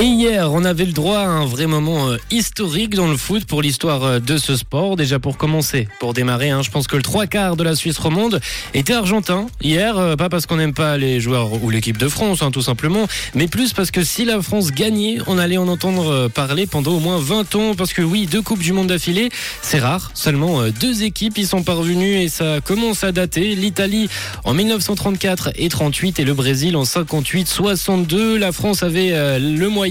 Et hier, on avait le droit à un vrai moment euh, historique dans le foot pour l'histoire euh, de ce sport. Déjà pour commencer, pour démarrer, hein, je pense que le trois quarts de la Suisse romande était argentin. Hier, euh, pas parce qu'on n'aime pas les joueurs ou l'équipe de France, hein, tout simplement, mais plus parce que si la France gagnait, on allait en entendre parler pendant au moins 20 ans. Parce que oui, deux coupes du monde d'affilée, c'est rare. Seulement deux équipes y sont parvenues et ça commence à dater. L'Italie en 1934 et 38 et le Brésil en 58, 62. La France avait le moyen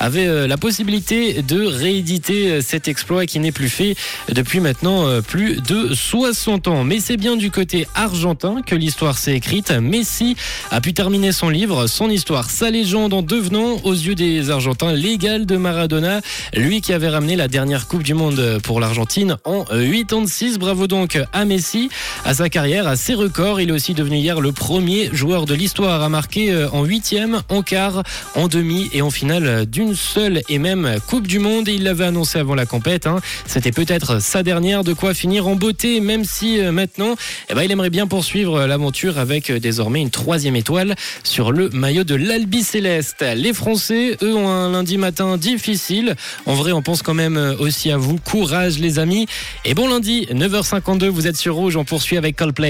avait euh, la possibilité de rééditer euh, cet exploit qui n'est plus fait depuis maintenant euh, plus de 60 ans. Mais c'est bien du côté argentin que l'histoire s'est écrite. Messi a pu terminer son livre, son histoire, sa légende en devenant aux yeux des Argentins l'égal de Maradona, lui qui avait ramené la dernière Coupe du Monde pour l'Argentine en 86. Bravo donc à Messi, à sa carrière, à ses records. Il est aussi devenu hier le premier joueur de l'histoire à marquer en huitième, en quart, en demi et en finale d'une seule et même Coupe du Monde. Il l'avait annoncé avant la compète. hein. C'était peut-être sa dernière, de quoi finir en beauté, même si euh, maintenant, eh ben, il aimerait bien poursuivre l'aventure avec euh, désormais une troisième étoile sur le maillot de l'Albi Céleste. Les Français, eux, ont un lundi matin difficile. En vrai, on pense quand même euh, aussi à vous. Courage, les amis. Et bon lundi, 9h52, vous êtes sur Rouge. On poursuit avec Coldplay.